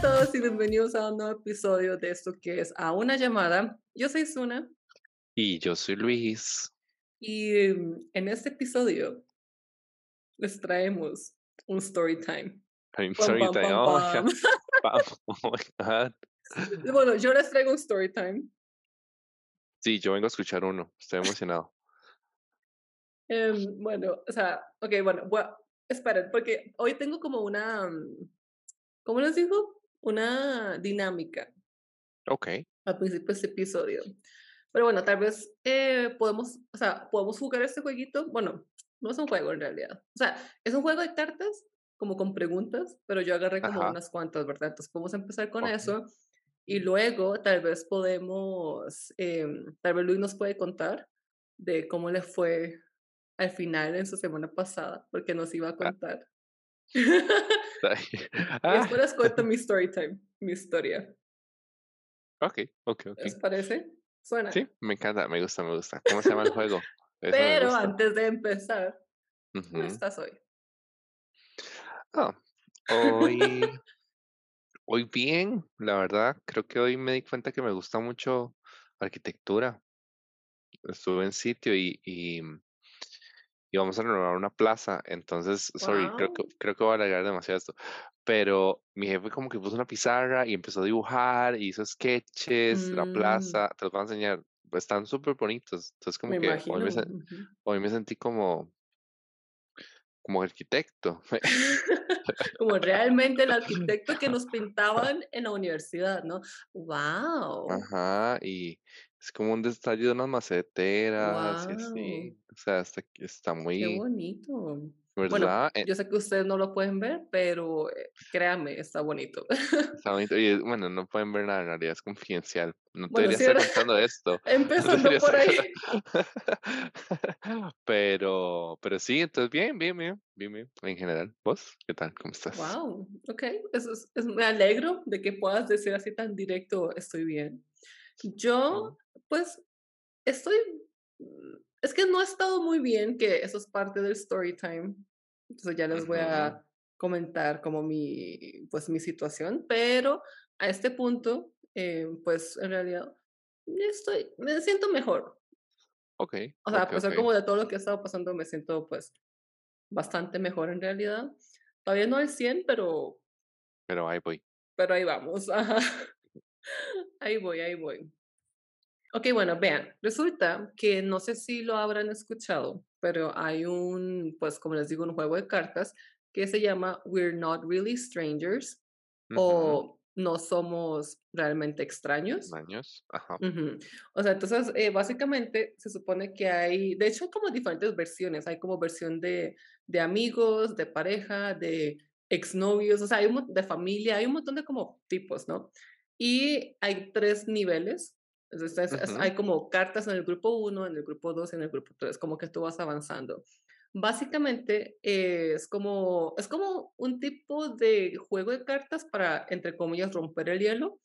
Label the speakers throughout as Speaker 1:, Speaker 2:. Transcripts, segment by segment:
Speaker 1: a todos y bienvenidos a un nuevo episodio de esto que es A una llamada. Yo soy Suna
Speaker 2: Y yo soy Luis.
Speaker 1: y mm, en este episodio les traemos un story time.
Speaker 2: I'm sorry,
Speaker 1: pam,
Speaker 2: oh. Oh my God.
Speaker 1: Bueno, yo les traigo un story time.
Speaker 2: Sí, yo vengo a escuchar uno. Estoy emocionado.
Speaker 1: Em, bueno, o sea, ok, bueno, bueno, esperen, porque hoy tengo como una, mm, ¿cómo les digo? Una dinámica
Speaker 2: Ok.
Speaker 1: al principio de este episodio. Pero bueno, tal vez eh, podemos, o sea, podemos jugar este jueguito. Bueno, no es un juego en realidad. O sea, es un juego de cartas, como con preguntas, pero yo agarré como
Speaker 2: Ajá.
Speaker 1: unas cuantas, ¿verdad? Entonces podemos empezar con eso. Y luego tal vez podemos, em, tal vez Luis nos puede contar de cómo le fue al final en su semana pasada, porque nos iba a contar. y
Speaker 2: Ah,
Speaker 1: después les cuento mi story time, mi historia.
Speaker 2: ok, ok, ok.
Speaker 1: ¿Les parece? Suena.
Speaker 2: Sí, me encanta, me gusta, me gusta. ¿Cómo se llama el juego? Eso
Speaker 1: Pero antes de empezar, ¿cómo
Speaker 2: Ujú.
Speaker 1: estás hoy?
Speaker 2: Ah, hoy, hoy bien, la verdad. Creo que hoy me di cuenta que me gusta mucho arquitectura. Estuve en sitio y, y, y vamos a renovar una plaza. Entonces, sorry, creo que,
Speaker 1: Wow.
Speaker 2: creo que voy a alargar demasiado esto. Pero mi jefe como que puso una pizarra y empezó a dibujar, y hizo sketches, la
Speaker 1: Mm,
Speaker 2: plaza, te los voy a enseñar. Están súper bonitos. Entonces, como
Speaker 1: me
Speaker 2: que hoy me, hoy me sentí como, como arquitecto.
Speaker 1: Como realmente el arquitecto que nos pintaban en la universidad, ¿no? ¡Wow!
Speaker 2: Ajá, y es como un detalle de unas maceteras y
Speaker 1: ¡Wow!
Speaker 2: así. O sea, está, está
Speaker 1: ¡Qué
Speaker 2: muy,
Speaker 1: bonito! Bueno,
Speaker 2: ¿verdad? Eh,
Speaker 1: yo sé que ustedes no lo pueden ver, pero eh, créanme, está bonito.
Speaker 2: Está bonito. Y bueno, no pueden ver nada, en realidad es confidencial. No te
Speaker 1: Bueno,
Speaker 2: debería
Speaker 1: sí,
Speaker 2: estar
Speaker 1: ¿verdad?
Speaker 2: contando esto. No
Speaker 1: Empezando
Speaker 2: debería
Speaker 1: por
Speaker 2: estar
Speaker 1: ahí.
Speaker 2: Pero, pero sí, entonces bien, bien, bien, bien, bien. En general, ¿vos? ¿Qué tal? ¿Cómo estás?
Speaker 1: ¡Wow! Ok, eso es, es- me alegro de que puedas decir así tan directo, estoy bien. Yo, pues, estoy, mm, es que no he estado muy bien, que eso es parte del story time. Entonces ya les voy a comentar como mi, pues, mi situación, pero a este punto, eh, pues, en realidad, estoy, me siento mejor.
Speaker 2: Ok,
Speaker 1: O sea, a
Speaker 2: ok,
Speaker 1: pesar como de todo lo que ha estado pasando, me siento, pues, bastante mejor en realidad. Todavía no al 100, pero
Speaker 2: Pero ahí voy.
Speaker 1: pero ahí vamos. Ajá. Ahí voy, ahí voy. Ok, bueno, vean, resulta que no sé si lo habrán escuchado, pero hay un, pues como les digo, un juego de cartas que se llama We're Not Really Strangers
Speaker 2: Ujú.
Speaker 1: o No Somos Realmente Extraños.
Speaker 2: Años. Ajá.
Speaker 1: Ujú. O sea, entonces, eh, básicamente se supone que hay, de hecho, como diferentes versiones. Hay como versión de, de amigos, de pareja, de exnovios, o sea, hay un de familia, hay un montón de como tipos, ¿no? Y hay tres niveles. Entonces, hay como cartas en el grupo 1, en el grupo 2 y en el grupo 3, como que tú vas avanzando. Básicamente eh, es como, es como un tipo de juego de cartas para, entre comillas, romper el hielo. O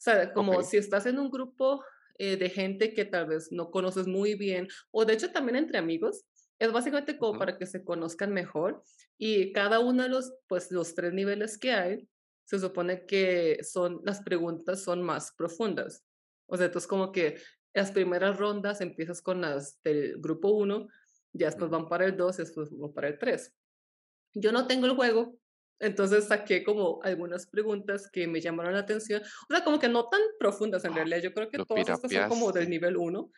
Speaker 1: sea, como si estás en un grupo eh, de gente que tal vez no conoces muy bien, o de hecho también entre amigos, es básicamente como
Speaker 2: Ujú.
Speaker 1: para que se conozcan mejor. Y cada uno de los, pues, los tres niveles que hay, se supone que son, las preguntas son más profundas. O sea, entonces como que las primeras rondas empiezas con las del grupo 1, ya después van para el 2 y después van para el 3. Yo no tengo el juego, entonces saqué como algunas preguntas que me llamaron la atención. O sea, como que no tan profundas en realidad. Yo creo que todas estas son como del nivel 1.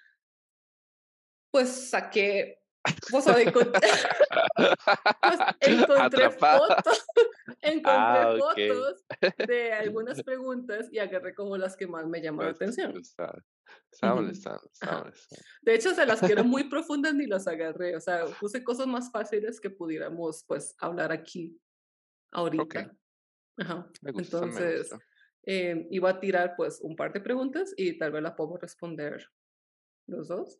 Speaker 1: Pues saqué, pues, pues encontré
Speaker 2: Atrapado.
Speaker 1: fotos, encontré
Speaker 2: Ah, ok.
Speaker 1: fotos de algunas preguntas y agarré como las que más me llamaron la atención. De hecho, se las quiero muy profundas ni las agarré. O sea, puse cosas más fáciles que pudiéramos, pues, hablar aquí ahorita. Ajá.
Speaker 2: me gusta, me
Speaker 1: Entonces,
Speaker 2: gusta.
Speaker 1: eh, iba a tirar, pues, un par de preguntas y tal vez la podemos responder los dos.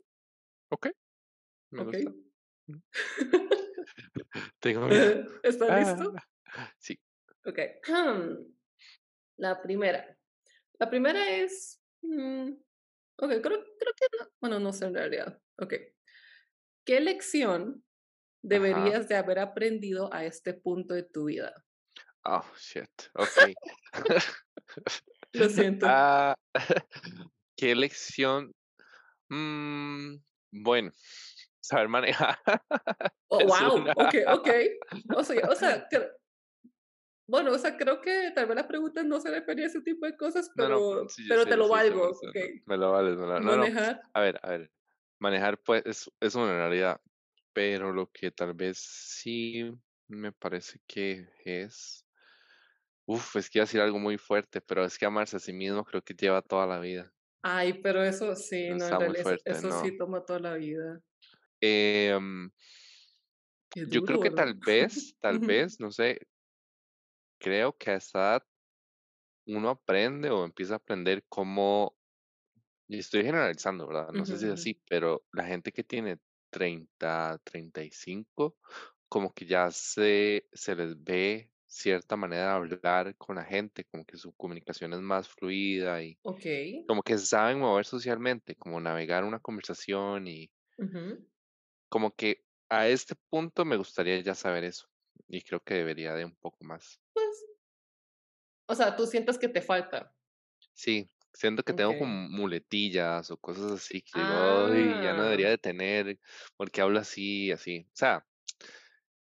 Speaker 2: Ok, me
Speaker 1: ¿Ok?
Speaker 2: gusta. Ujú. Tengo miedo.
Speaker 1: ¿Estás listo?
Speaker 2: Ah, sí.
Speaker 1: Ok. La primera. La primera es. mm, ok, creo, creo que no. Bueno, no sé en realidad. Ok. ¿Qué lección
Speaker 2: Ajá.
Speaker 1: deberías de haber aprendido a este punto de tu vida?
Speaker 2: Oh, shit. Ok.
Speaker 1: Lo siento.
Speaker 2: Ah, ¿qué lección? Mm, bueno, saber manejar
Speaker 1: Oh, wow,
Speaker 2: una.
Speaker 1: okey, okey. O sea o sea, bueno, o sea, creo que tal vez la pregunta no se refería a ese tipo de cosas,
Speaker 2: No, no,
Speaker 1: pero
Speaker 2: sí,
Speaker 1: pero te lo valgo,
Speaker 2: 100%.
Speaker 1: okey.
Speaker 2: Me lo vales, me lo No.
Speaker 1: Manejar,
Speaker 2: A ver, a ver. Manejar, pues, es, es una realidad, pero lo que tal vez sí me parece que es. Uf, es que iba a decir algo muy fuerte, pero es que amarse a sí mismo creo que lleva toda la vida.
Speaker 1: ay, pero eso sí, no, en realidad eso
Speaker 2: fuerte,
Speaker 1: eso sí toma toda la vida.
Speaker 2: Em, yo creo que
Speaker 1: ¿verdad?
Speaker 2: tal vez, tal vez, no sé, creo que a esa edad uno aprende o empieza a aprender cómo Y estoy generalizando, ¿verdad? No sé si es así, pero la gente que tiene treinta, treinta y cinco, como que ya se, se les ve cierta manera de hablar con la gente, como que su comunicación es más fluida y
Speaker 1: Okey,
Speaker 2: como que saben mover socialmente, como navegar una conversación y. como que a este punto me gustaría ya saber eso y creo que debería de un poco más.
Speaker 1: Pues, o sea, tú sientes que te falta.
Speaker 2: Sí, siento que tengo como muletillas o cosas así que digo, ay, ya no
Speaker 1: Ah,
Speaker 2: debería de tener, porque hablo así, así. O sea,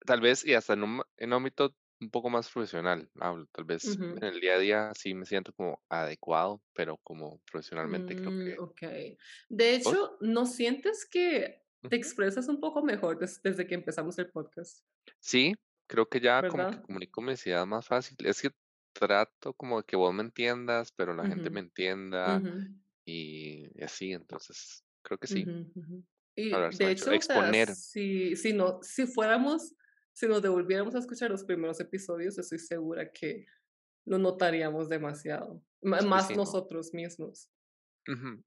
Speaker 2: tal vez y hasta en un, en un ámbito un poco más profesional hablo, tal vez en el día a día sí me siento como adecuado, pero como profesionalmente creo
Speaker 1: Mm,
Speaker 2: que
Speaker 1: okey. De
Speaker 2: vos,
Speaker 1: hecho, ¿no sientes que te expresas un poco mejor des desde que empezamos el podcast,
Speaker 2: Sí, creo que ya como que
Speaker 1: verdad?
Speaker 2: comunico mis ideas más fácil. Es que trato como de que vos me entiendas, pero la gente me entienda
Speaker 1: ujú,
Speaker 2: y, y así, entonces creo que sí.
Speaker 1: Y de hecho, o sea,
Speaker 2: exponer.
Speaker 1: si si no si fuéramos si nos devolviéramos a escuchar los primeros episodios, estoy segura que lo notaríamos demasiado, ma
Speaker 2: Sí,
Speaker 1: más
Speaker 2: sí, no.
Speaker 1: nosotros mismos.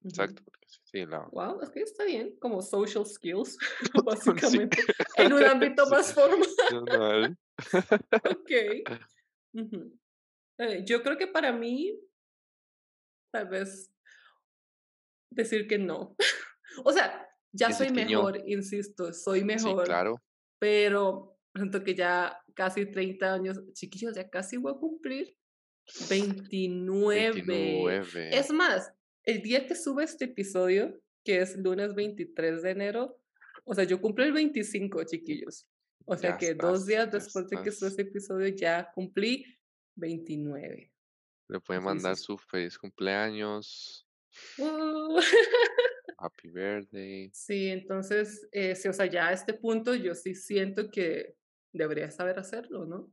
Speaker 2: Exacto, sí, la
Speaker 1: Guau, es que está bien, como social skills,
Speaker 2: sí.
Speaker 1: básicamente, en un ámbito más formal. Ujú. Eh, yo creo que para mí, tal vez decir que no. O sea, ya soy mejor, insisto, soy
Speaker 2: Sí,
Speaker 1: mejor,
Speaker 2: claro.
Speaker 1: pero siento que ya casi 30 años, chiquillos, ya casi voy a cumplir 29.
Speaker 2: 29.
Speaker 1: Es más, el día que sube este episodio, que es lunes 23 de enero, o sea, yo cumplo el 25, chiquillos. O
Speaker 2: Ya
Speaker 1: sea que 2
Speaker 2: estás,
Speaker 1: días después de que sube este episodio ya cumplí 29.
Speaker 2: Le puede
Speaker 1: Así
Speaker 2: mandar su feliz cumpleaños,
Speaker 1: "Uh".
Speaker 2: happy birthday.
Speaker 1: Sí, entonces, eh, sí, o sea, ya a este punto yo sí siento que debería saber hacerlo, ¿no?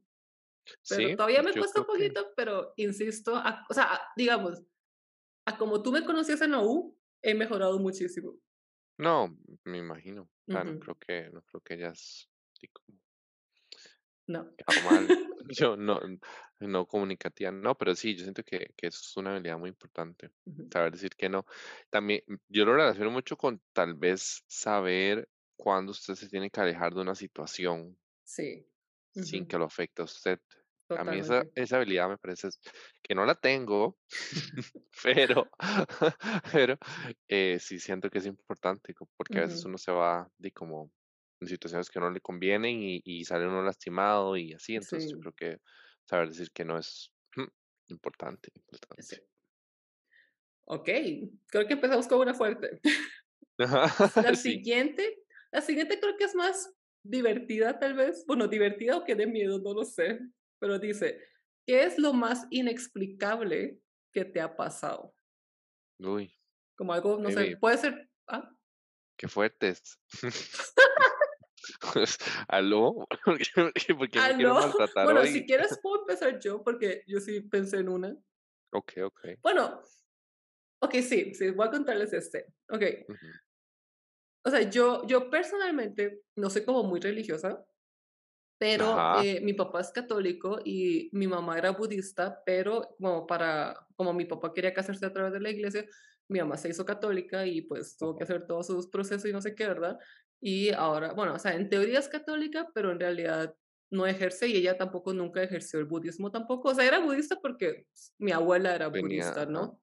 Speaker 1: Pero
Speaker 2: Sí,
Speaker 1: todavía me
Speaker 2: yo
Speaker 1: cuesta un
Speaker 2: que
Speaker 1: poquito, pero insisto, a o sea, digamos, a como tú me conocías en la U, he mejorado muchísimo.
Speaker 2: no, me imagino. O sea, no
Speaker 1: Ujú.
Speaker 2: creo que no creo que como
Speaker 1: No.
Speaker 2: Yo no no comunicativa, no, pero sí, yo siento que que eso es una habilidad muy importante, saber decir que no. También, yo lo relaciono mucho con tal vez saber cuándo usted se tiene que alejar de una situación
Speaker 1: Sí.
Speaker 2: sin que lo afecte a usted. A mí esa esa habilidad me parece que no la tengo, pero pero, eh, sí siento que es importante, porque a veces uno se va de como en situaciones que no le convienen y y sale uno lastimado y así, entonces yo
Speaker 1: Sí,
Speaker 2: creo que saber decir que no es, mm, importante,
Speaker 1: sí.
Speaker 2: importante.
Speaker 1: Okey, creo que empezamos con una fuerte. La
Speaker 2: Sí,
Speaker 1: siguiente la siguiente creo que es más divertida, tal vez. Bueno, divertida o que dé miedo, no lo sé. Pero dice: "¿Qué es lo más inexplicable que te ha pasado?".
Speaker 2: uy,
Speaker 1: Como algo, no sé, puede ser ah,
Speaker 2: qué fuertes. ¿Aló? ¿Por qué por qué me quieren
Speaker 1: no.
Speaker 2: maltratar
Speaker 1: Bueno, si
Speaker 2: hoy?
Speaker 1: quieres puedo empezar yo, porque yo sí pensé en una.
Speaker 2: Okey, okey.
Speaker 1: Bueno, okey, sí, sí, voy a contarles este. Okey,
Speaker 2: Ujú.
Speaker 1: o sea, yo yo personalmente no soy como muy religiosa, Pero, eh, mi papá es católico y mi mamá era budista, pero como para como mi papá quería casarse a través de la iglesia, mi mamá se hizo católica y, pues, tuvo que hacer todos sus procesos y no sé qué, ¿verdad? Y ahora, bueno, o sea, en teoría es católica, pero en realidad no ejerce y ella tampoco nunca ejerció el budismo tampoco. O sea, era budista porque s mi abuela era
Speaker 2: Venía
Speaker 1: budista. ¿no?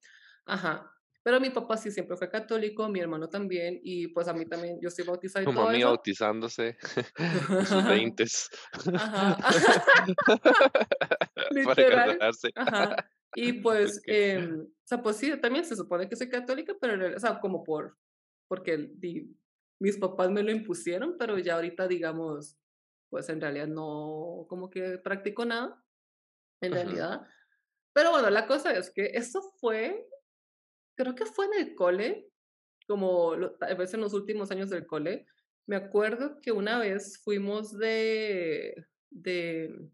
Speaker 1: Ajá. Pero mi papá sí siempre fue católico, mi hermano también, y pues a mí también, yo estoy bautizada y todo
Speaker 2: mami
Speaker 1: eso.
Speaker 2: bautizándose en sus veintes
Speaker 1: Ajá,
Speaker 2: para
Speaker 1: literal,
Speaker 2: casarse.
Speaker 1: ajá. Y pues,
Speaker 2: Okey.
Speaker 1: em, o sea, pues sí, también se supone que soy católica, pero o sea, como por porque di mis papás me lo impusieron, pero ya ahorita, digamos, pues en realidad no como que practico nada, en
Speaker 2: Ujú,
Speaker 1: realidad. Pero bueno, la cosa es que eso fue, creo que fue en el cole, como tal vez en los últimos años del cole. Me acuerdo que una vez fuimos de de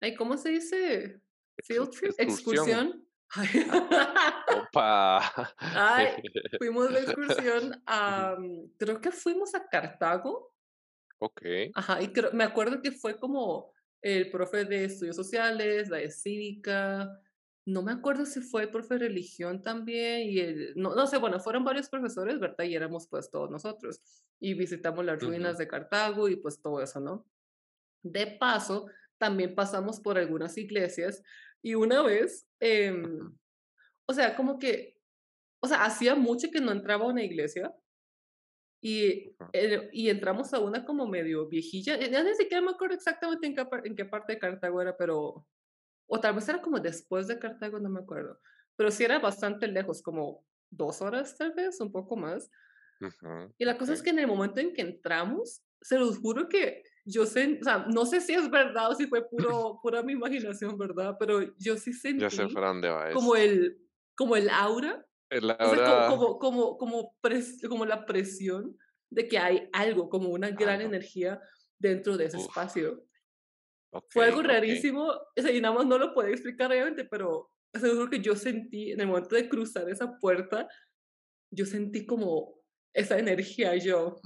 Speaker 1: ay, ¿cómo se dice? Field trip,
Speaker 2: excursión.
Speaker 1: excursión.
Speaker 2: Ah, opa.
Speaker 1: ay, fuimos de excursión a, mm, creo que fuimos a Cartago.
Speaker 2: Okey.
Speaker 1: Ajá, y creo me acuerdo que fue como el profe de estudios sociales, la de cívica, no me acuerdo si fue el profe de religión también, y el no no sé, bueno, fueron varios profesores, ¿verdad? Y éramos, pues, todos nosotros, y visitamos las ruinas de Cartago y, pues, todo eso, ¿no? De paso, también pasamos por algunas iglesias, y una vez, em, o sea, como que, o sea, hacía mucho que no entraba a una iglesia, y, eh, y entramos a una como medio viejilla, ya ni siquiera me acuerdo exactamente en qué en qué parte de Cartago era, pero o tal vez era como después de Cartago, no me acuerdo, pero sí era bastante lejos, como 2 horas, tal vez, un poco más.
Speaker 2: ujú,
Speaker 1: Y la cosa es que en el momento en que entramos, se los juro que yo sen o sea, no sé si es verdad o si fue puro pura mi imaginación, ¿verdad? Pero yo sí
Speaker 2: sé
Speaker 1: sentí
Speaker 2: para dónde va
Speaker 1: como el como el aura
Speaker 2: Es la
Speaker 1: o sea, co
Speaker 2: hora
Speaker 1: como como como pres como la presión de que hay algo, como una gran
Speaker 2: algo.
Speaker 1: energía dentro de ese
Speaker 2: Uf,
Speaker 1: espacio. Fue algo
Speaker 2: okey.
Speaker 1: rarísimo, o sea, y nada más no lo podía explicar obviamente, pero seguro que yo sentí en el momento de cruzar esa puerta, yo sentí como esa energía, y yo: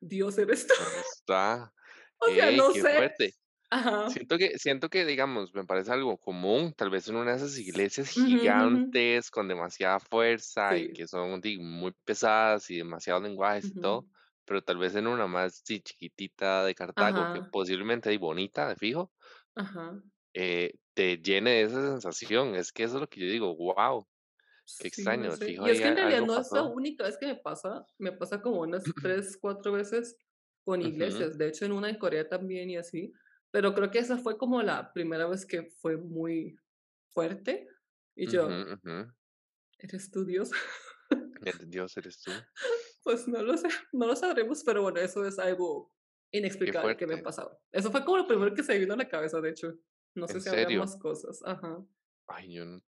Speaker 1: "Dios, ¿eres tú?".
Speaker 2: ¿dónde está?
Speaker 1: O sea,
Speaker 2: Ey,
Speaker 1: no
Speaker 2: qué
Speaker 1: sé.
Speaker 2: fuerte.
Speaker 1: Ajá.
Speaker 2: Siento que siento que, digamos, me parece algo común, tal vez en una de esas iglesias
Speaker 1: Ujú, ujú.
Speaker 2: gigantes con demasiada fuerza y
Speaker 1: Sí.
Speaker 2: que son, muy pesadas y demasiados lenguajes y
Speaker 1: Ujú.
Speaker 2: todo, pero tal vez en una más, sí, chiquitita de Cartago, que
Speaker 1: Ajá,
Speaker 2: posiblemente, y bonita, de fijo,
Speaker 1: ajá.
Speaker 2: eh, te llene de esa sensación. Es que eso es lo que yo digo, guau, qué
Speaker 1: Sí, no
Speaker 2: extraño, de
Speaker 1: sé.
Speaker 2: fijo
Speaker 1: Y es que en realidad no es la
Speaker 2: pasó.
Speaker 1: única vez que me pasa, me pasa como unas 3 4 veces con iglesias, de hecho, en una en Corea también y así, pero creo que esa fue como la primera vez que fue muy fuerte, y yo:
Speaker 2: ujú.
Speaker 1: "¿Eres tú, Dios?".
Speaker 2: Dios eres tú.
Speaker 1: Pues no lo sé, no lo sabremos, pero bueno, eso es algo inexplicable que me ha pasado. Eso fue como lo primero que se vino a la cabeza, de hecho. No sé
Speaker 2: ¿En
Speaker 1: si
Speaker 2: serio?
Speaker 1: más cosas. Ajá.
Speaker 2: Ay, yo no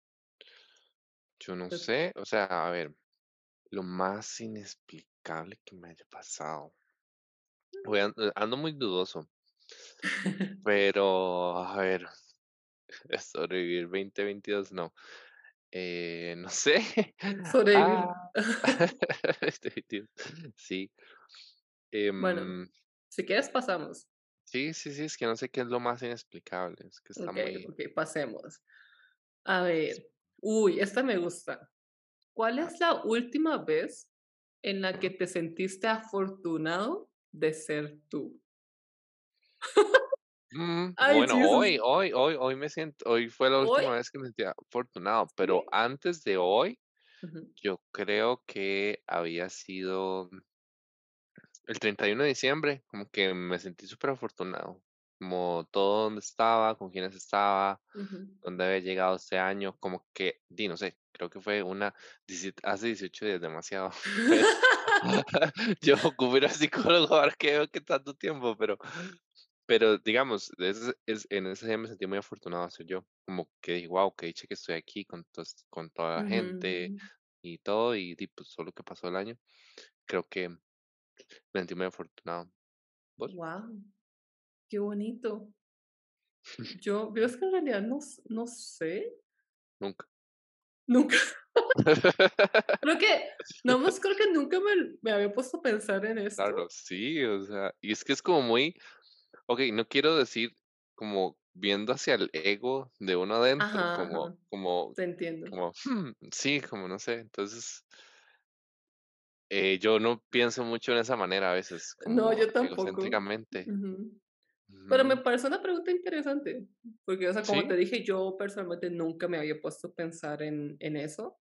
Speaker 2: yo no
Speaker 1: Pues
Speaker 2: sé, o sea, a ver, lo más inexplicable que me haya pasado. Voy an eh, ando muy dudoso, pero, a ver, sobrevivir 2022, no, eh, no sé. Ah,
Speaker 1: sobrevivir.
Speaker 2: 2022, sí,
Speaker 1: Bueno,
Speaker 2: em,
Speaker 1: si quieres pasamos.
Speaker 2: sí, sí, sí, es que no sé qué es lo más inexplicable, es que está muy
Speaker 1: okey, pasemos. A ver, uy, esta me gusta. ¿Cuál
Speaker 2: ah,
Speaker 1: es la última vez en la que te sentiste afortunado de ser tú?
Speaker 2: Mm,
Speaker 1: Ay,
Speaker 2: bueno,
Speaker 1: Jesus.
Speaker 2: hoy hoy hoy hoy me siento hoy fue la
Speaker 1: ¿Hoy?
Speaker 2: última vez que me sentía afortunado, pero antes de hoy, yo creo que había sido el 31 de diciembre, como que me sentí súper afortunado, como todo donde estaba, con quiénes estaba, dónde había llegado este año, como que, di, no sé, creo que fue una hace 18 días, demasiado, yo ocupo ir al psicólogo ahora que veo que tanto tiempo, pero pero digamos, ese es en ese día me sentí muy afortunado de ser yo, como que dije: "Guau, qué dicha que estoy aquí con tos con toda la gente
Speaker 1: Ujú.
Speaker 2: y todo", y di, pues, solo que pasó el año, creo que me sentí muy afortunado. ¿Vos?
Speaker 1: Guau, qué bonito. Yo yo es que en realidad no no sé,
Speaker 2: Nunca.
Speaker 1: nunca creo que no más creo que nunca me me había puesto a pensar en
Speaker 2: Claro,
Speaker 1: esto.
Speaker 2: sí, o sea, y es que es como muy okey, no quiero decir como viendo hacia el ego de uno adentro,
Speaker 1: Ajá,
Speaker 2: como
Speaker 1: ajá,
Speaker 2: como
Speaker 1: te entiendo.
Speaker 2: como, hmm, sí, como no sé, entonces, eh, yo no pienso mucho en esa manera a veces,
Speaker 1: No, yo tampoco.
Speaker 2: egocéntricamente.
Speaker 1: Pero me parece una pregunta interesante, porque, o sea, como
Speaker 2: Sí,
Speaker 1: te dije, yo personalmente nunca me había puesto a pensar en en eso.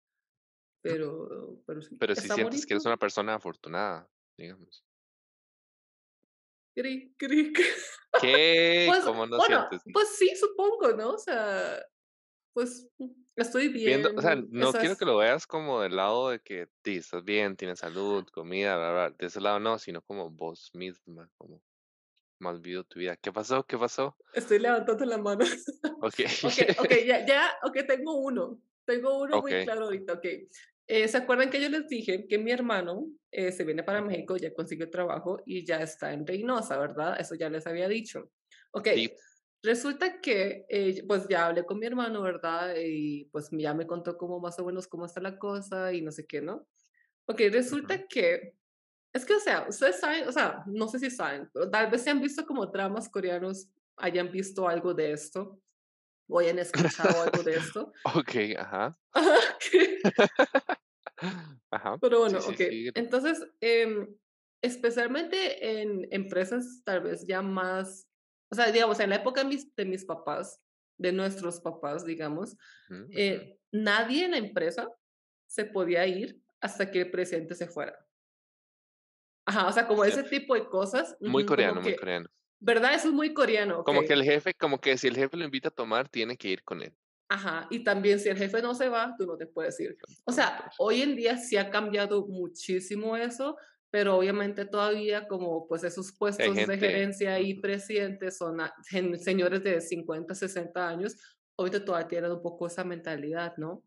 Speaker 1: pero, pero sí,
Speaker 2: Pero si sientes que eres una persona afortunada, digamos.
Speaker 1: Cri, cri, cri.
Speaker 2: ¿Qué?
Speaker 1: Pues,
Speaker 2: ¿Cómo no
Speaker 1: bueno,
Speaker 2: sientes?
Speaker 1: pues sí, supongo, ¿no? O sea, pues mm, estoy
Speaker 2: Viendo, o sea,
Speaker 1: bien,
Speaker 2: no quiero que
Speaker 1: esas
Speaker 2: lo veas como del lado de que sí, estás bien, tienes salud, comida, bla, bla, de ese lado no, sino como vos misma, como más vivido tu vida. ¿Qué pasó? ¿Qué pasó?
Speaker 1: estoy levantando la mano.
Speaker 2: Okey.
Speaker 1: Okey, okey, ya ya, okey, tengo uno, tengo uno muy
Speaker 2: Okey.
Speaker 1: claro ahorita, okey. Eh, ¿se acuerdan que yo les dije que mi hermano, eh, se viene para. México, ya consiguió trabajo y ya está en Reynosa, verdad? Eso ya les había dicho.
Speaker 2: Sí.
Speaker 1: resulta que, eh, pues ya hablé con mi hermano, ¿verdad? Y pues ya me contó como más o menos cómo está la cosa y no sé qué, ¿no?
Speaker 2: Ujú.
Speaker 1: resulta que es que, o sea, ustedes saben, o sea, no sé si saben, pero tal vez si han visto como dramas coreanos, hayan visto algo de esto, o hayan escuchado algo de esto.
Speaker 2: Okey, ajá.
Speaker 1: Ajá, pero
Speaker 2: Sí,
Speaker 1: bueno,
Speaker 2: sí, síguelo.
Speaker 1: Entonces, em, especialmente en empresas tal vez ya más, o sea, digamos, en la época de mis de mis papás, de nuestros papás, digamos, eh, nadie en la empresa se podía ir hasta que el presidente se fuera. Ajá, o sea, como ese tipo de cosas,
Speaker 2: muy coreano, muy coreano.
Speaker 1: ¿Verdad? Eso es muy coreano,
Speaker 2: Como que el jefe como que si el jefe lo invita a tomar, tiene que ir con él.
Speaker 1: Ajá, y también si el jefe no se va, tú no te puedes ir. O sea, hoy en día sí ha cambiado muchísimo eso, pero obviamente todavía como pues esos puestos de
Speaker 2: gente
Speaker 1: gerencia y
Speaker 2: ujú,
Speaker 1: presidentes son a- gen- señores de 50, 60 años, ahorita todavía tienen un poco esa mentalidad, ¿no?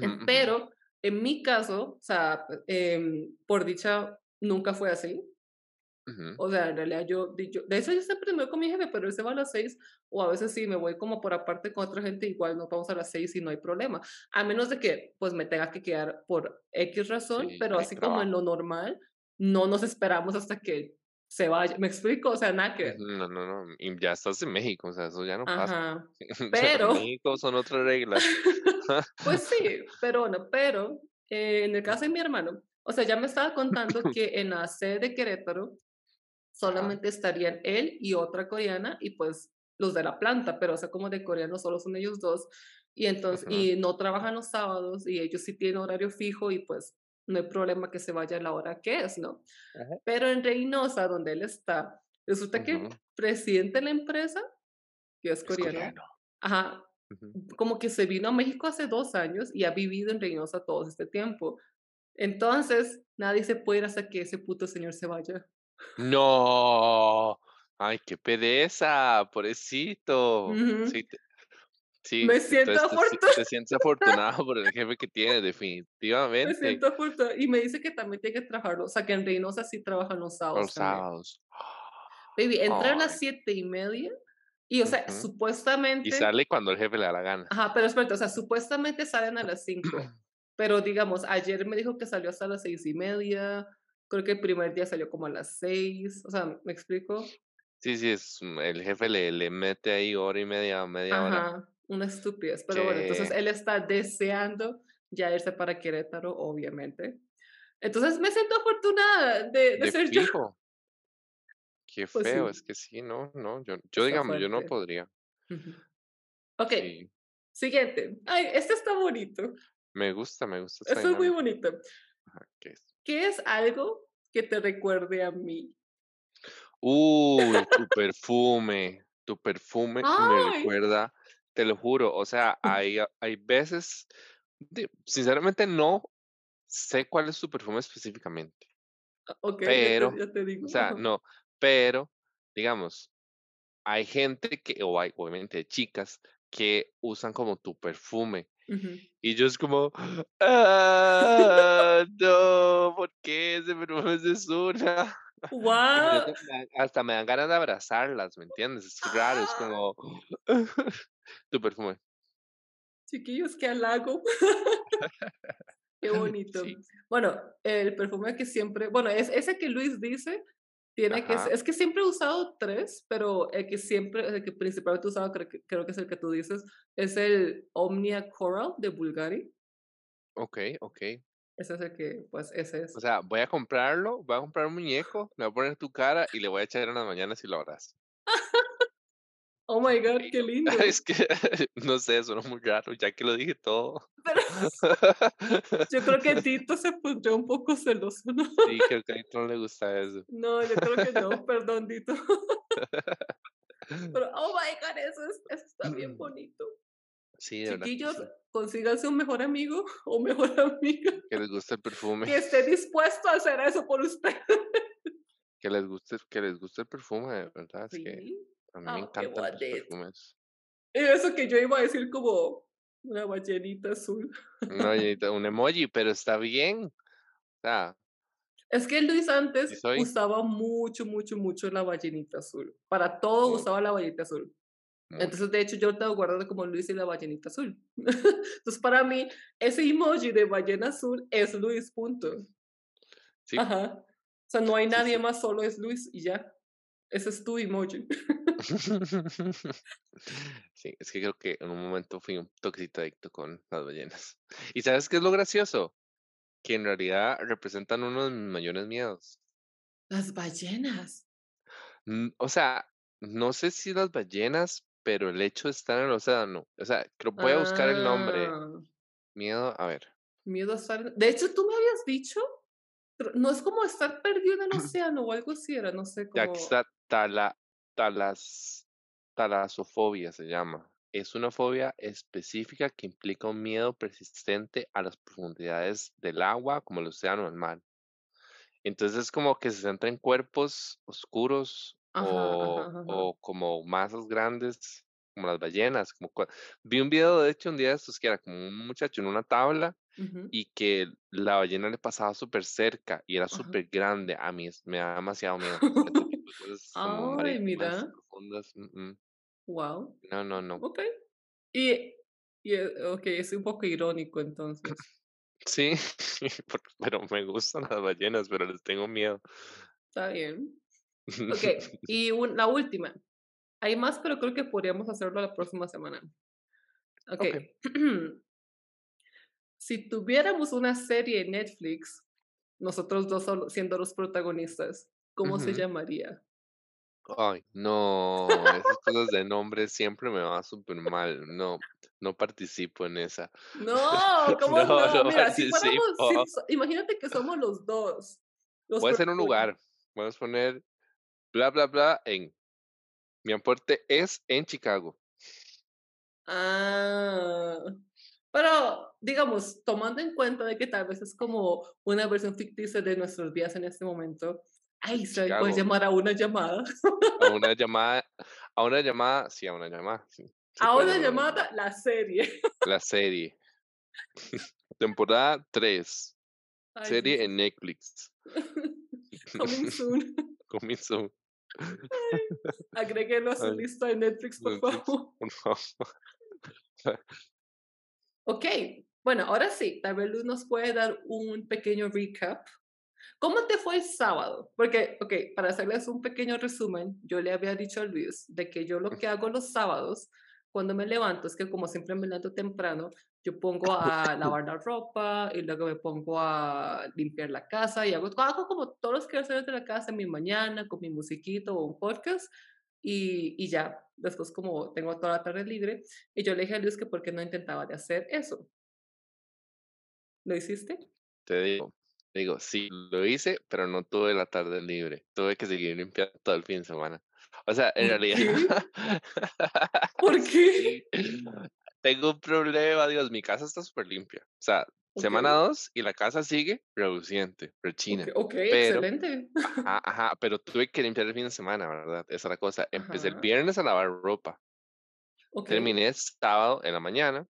Speaker 1: En-
Speaker 2: ujú,
Speaker 1: Pero en mi caso, o sea, em, por dicha, nunca fue así. O sea, en realidad yo, yo de eso yo siempre me voy con mi jefe, pero él se va a las 6 o a veces sí me voy como por aparte con otra gente, igual nos vamos a las 6 y no hay problema. A menos de que pues me tenga que quedar por X razón,
Speaker 2: Sí,
Speaker 1: pero así como en lo normal, no nos esperamos hasta que se vaya. ¿Me explico? O sea, nada que ver.
Speaker 2: No, no, no, y ya estás en México, o sea, eso ya no pasa. En
Speaker 1: Pero,
Speaker 2: México son otras reglas.
Speaker 1: pues sí, pero bueno, pero eh, en el caso de mi hermano, o sea, ya me estaba contando que en la sede de Querétaro solamente estarían él y otra coreana y pues los de la planta, pero o sea, como de coreano solo son ellos dos y entonces y no trabajan los sábados y ellos sí tienen horario fijo y pues no hay problema que se vaya a la hora que es, ¿no?
Speaker 2: ajá,
Speaker 1: Pero en Reynosa, donde él está, resulta que el presidente de la empresa, que es
Speaker 2: Es
Speaker 1: coreano,
Speaker 2: coreano.
Speaker 1: ajá, como que se vino a México hace dos años y ha vivido en Reynosa todo este tiempo. Entonces, nadie se puede ir hasta que ese puto señor se vaya.
Speaker 2: No. Ay, qué pereza, pobrecito.
Speaker 1: Ujú.
Speaker 2: Sí, te sí,
Speaker 1: Me siento
Speaker 2: entonces te sientes afortunado por el jefe que tienes,
Speaker 1: Me
Speaker 2: definitivamente.
Speaker 1: siento afortunada. Y me dice que también tiene que trabajar, o sea, que en Reynosa sí trabajan los sábados
Speaker 2: Los sábados.
Speaker 1: Baby, entra a las
Speaker 2: Ay,
Speaker 1: siete y media y, o sea,
Speaker 2: ujú. Y
Speaker 1: supuestamente,
Speaker 2: sale cuando el jefe le da la gana.
Speaker 1: ajá, pero espérate, o sea, supuestamente salen a las cinco, pero digamos, ayer me dijo que salió hasta las seis y media, creo que el primer día salió como a las seis, o sea, ¿me explico?
Speaker 2: Sí, sí, es, mm, el jefe le le mete ahí hora y media, media hora,
Speaker 1: Ajá, una estupidez, pero bueno, entonces él está deseando ya irse para Querétaro, obviamente. Entonces me siento afortunada de, de
Speaker 2: de
Speaker 1: ser yo.
Speaker 2: qué
Speaker 1: Pues
Speaker 2: feo,
Speaker 1: sí,
Speaker 2: es que sí, no, no, yo digamos, yo no podría.
Speaker 1: Ok,
Speaker 2: Sí,
Speaker 1: siguiente. Ay, este está bonito.
Speaker 2: me gusta, me gusta
Speaker 1: Esto es muy bonito.
Speaker 2: Ajá, ¿qué es?
Speaker 1: ¿Qué es algo que te recuerde a mí?
Speaker 2: Uy, tu perfume, tu perfume me
Speaker 1: Ay,
Speaker 2: recuerda, te lo juro, o sea, hay hay veces, de sinceramente no sé cuál es tu perfume específicamente,
Speaker 1: ok, ya te,
Speaker 2: pero,
Speaker 1: ya te
Speaker 2: o
Speaker 1: digo.
Speaker 2: sea,
Speaker 1: Ajá.
Speaker 2: no, pero, digamos, hay gente que, o hay obviamente chicas que usan como tu perfume, Y yo es como, ah, no, ¿por qué ese perfume es me
Speaker 1: Wow.
Speaker 2: me hasta me dan ganas de abrazarlas, ¿me entiendes? Es raro, es
Speaker 1: Ah,
Speaker 2: como tu perfume.
Speaker 1: chiquillos, qué halago. Qué bonito.
Speaker 2: Sí,
Speaker 1: Bueno, el perfume que siempre, bueno, es ese que Luis dice, tiene que es que siempre he usado tres, pero el que siempre, el que principalmente he usado, creo que, creo que es el que tú dices, es el Omnia Coral de Bulgari.
Speaker 2: okey, okey.
Speaker 1: Ese es el que, pues, ese
Speaker 2: O
Speaker 1: es.
Speaker 2: sea, voy a comprarlo, voy a comprar un muñeco, le voy a poner tu cara y le voy a echar en las mañanas y lo abrazo.
Speaker 1: Oh my God, qué lindo.
Speaker 2: es que, no sé, suena muy raro, ya que lo dije todo.
Speaker 1: Pero yo creo que Tito se pondría un poco celoso, ¿no?
Speaker 2: Sí, creo que a Tito no le gusta eso.
Speaker 1: No, yo creo que no, perdón, Tito. Pero, oh my God, eso, es, eso está bien bonito.
Speaker 2: Sí, de
Speaker 1: Chiquillos,
Speaker 2: sí.
Speaker 1: consíganse un mejor amigo o mejor amiga
Speaker 2: Que les guste el perfume,
Speaker 1: que esté dispuesto a hacer eso por usted.
Speaker 2: que les guste, que les guste el perfume, de verdad, es que
Speaker 1: Sí.
Speaker 2: A mí me
Speaker 1: Ah,
Speaker 2: encantan los perfumes.
Speaker 1: Eso que yo iba a decir como una ballenita azul.
Speaker 2: Y un emoji, pero está bien. O sea,
Speaker 1: Es que Luis
Speaker 2: sí
Speaker 1: antes
Speaker 2: soy.
Speaker 1: usaba mucho, mucho, mucho la ballenita azul. Para todo
Speaker 2: Mucho,
Speaker 1: usaba la ballenita azul. Entonces, de hecho, yo lo tengo guardado como Luis y la ballenita azul. Entonces, para mí, ese emoji de ballena azul es Luis, punto.
Speaker 2: Sí,
Speaker 1: Ajá. O sea, no hay
Speaker 2: sí,
Speaker 1: nadie
Speaker 2: sí.
Speaker 1: más, solo es Luis y ya. Ese es tu emoji.
Speaker 2: Sí, es que creo que en un momento fui un toquecito adicto con las ballenas. ¿Y sabes qué es lo gracioso? Que en realidad representan uno de mis mayores miedos.
Speaker 1: Las ballenas.
Speaker 2: O sea, no sé si las ballenas, pero el hecho de estar en el océano, o sea, creo, voy a buscar el nombre.
Speaker 1: Ah,
Speaker 2: Miedo, a ver.
Speaker 1: miedo a estar. De hecho, tú me habías dicho, no es como estar perdido en el océano o algo así, era, no sé
Speaker 2: Ya
Speaker 1: cómo.
Speaker 2: que está tala, talas, talasofobia se llama. Es una fobia específica que implica un miedo persistente a las profundidades del agua, como el océano o el mar. Entonces es como que se centra en cuerpos oscuros
Speaker 1: Ajá,
Speaker 2: o,
Speaker 1: ajá. ajá.
Speaker 2: o como masas grandes, como las ballenas. Como Vi un video, de hecho, un día de estos que era como un muchacho en una tabla y que la ballena le pasaba súper cerca y era súper grande. A mí me da demasiado miedo. Cosas como
Speaker 1: Ay, mira.
Speaker 2: profundas. mm, mm.
Speaker 1: Wow.
Speaker 2: No, no, no.
Speaker 1: Ok. Y, y, eh, ok, es un poco irónico entonces.
Speaker 2: Sí, pero me gustan las ballenas, pero les tengo miedo.
Speaker 1: Está bien. Ok, y un- la última. Hay más, pero creo que podríamos hacerlo la próxima semana. Ok.
Speaker 2: Ok.
Speaker 1: si tuviéramos una serie en Netflix, nosotros dos solo- siendo los protagonistas, ¿cómo se llamaría?
Speaker 2: Ay, no, esas cosas de nombre siempre me va súper mal. No, no participo en esa.
Speaker 1: No, ¿cómo
Speaker 2: No,
Speaker 1: no?
Speaker 2: no
Speaker 1: Mira, si fuéramos, si imagínate que somos los dos. Los
Speaker 2: Puede ser un lugar. Podemos poner bla, bla, bla en. Mi aporte es en Chicago.
Speaker 1: Ah, pero digamos, tomando en cuenta de que tal vez es como una versión ficticia de nuestros días en este momento, se puede
Speaker 2: Chicago.
Speaker 1: llamar a una llamada.
Speaker 2: A una llamada, a una llamada, sí, a una llamada. sí,
Speaker 1: A una llamada, la serie.
Speaker 2: La serie. Temporada 3.
Speaker 1: Ay,
Speaker 2: Serie en Netflix.
Speaker 1: Coming soon.
Speaker 2: Coming soon.
Speaker 1: Agréguelo a su
Speaker 2: Ay,
Speaker 1: lista de Netflix, por
Speaker 2: Netflix,
Speaker 1: favor.
Speaker 2: por favor.
Speaker 1: Ok, bueno, ahora sí, tal vez Luz nos puede dar un pequeño recap. ¿Cómo te fue el sábado? Porque, ok, para hacerles un pequeño resumen, yo le había dicho a Luis de que yo lo que hago los sábados, cuando me levanto, es que como siempre me levanto temprano, yo pongo a lavar la ropa y luego me pongo a limpiar la casa y hago, hago como todos los quehaceres de la casa en mi mañana con mi musiquito o un podcast y, y ya, después como tengo toda la tarde libre y yo le dije a Luis que por qué no intentaba de hacer eso. ¿Lo hiciste?
Speaker 2: Te digo, digo, sí, lo hice, pero no tuve la tarde libre. Tuve que seguir limpiando todo el fin de semana. O sea, en
Speaker 1: ¿Por
Speaker 2: realidad.
Speaker 1: ¿Por qué?
Speaker 2: Sí, Tengo un problema, Dios, mi casa está súper limpia. O sea, semana
Speaker 1: Ok,
Speaker 2: 2 y la casa sigue reluciente, rechina.
Speaker 1: ok, ok,
Speaker 2: Pero,
Speaker 1: excelente.
Speaker 2: ajá, ajá, pero tuve que limpiar el fin de semana, ¿verdad? Esa es la cosa. Empecé el
Speaker 1: Ajá,
Speaker 2: viernes a lavar ropa.
Speaker 1: ok.
Speaker 2: Terminé sábado en la mañana,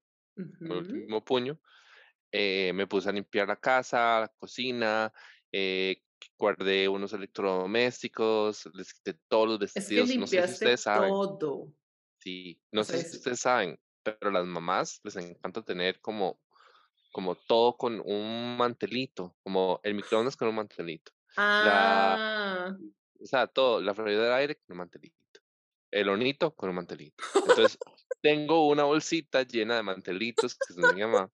Speaker 2: con el último puño. Eh, me puse a limpiar la casa, la cocina, eh, guardé unos electrodomésticos, les quité todos los
Speaker 1: Es que
Speaker 2: vestidos. No sé si ustedes saben.
Speaker 1: todo.
Speaker 2: Sí, no sé si
Speaker 1: es...
Speaker 2: ustedes saben, pero las mamás les encanta tener como, como todo con un mantelito, como el microondas con un mantelito. La,
Speaker 1: Ah,
Speaker 2: o sea, todo, la freidora de aire con un mantelito. El hornito con un mantelito. Entonces, tengo una bolsita llena de mantelitos, que es de mi mamá,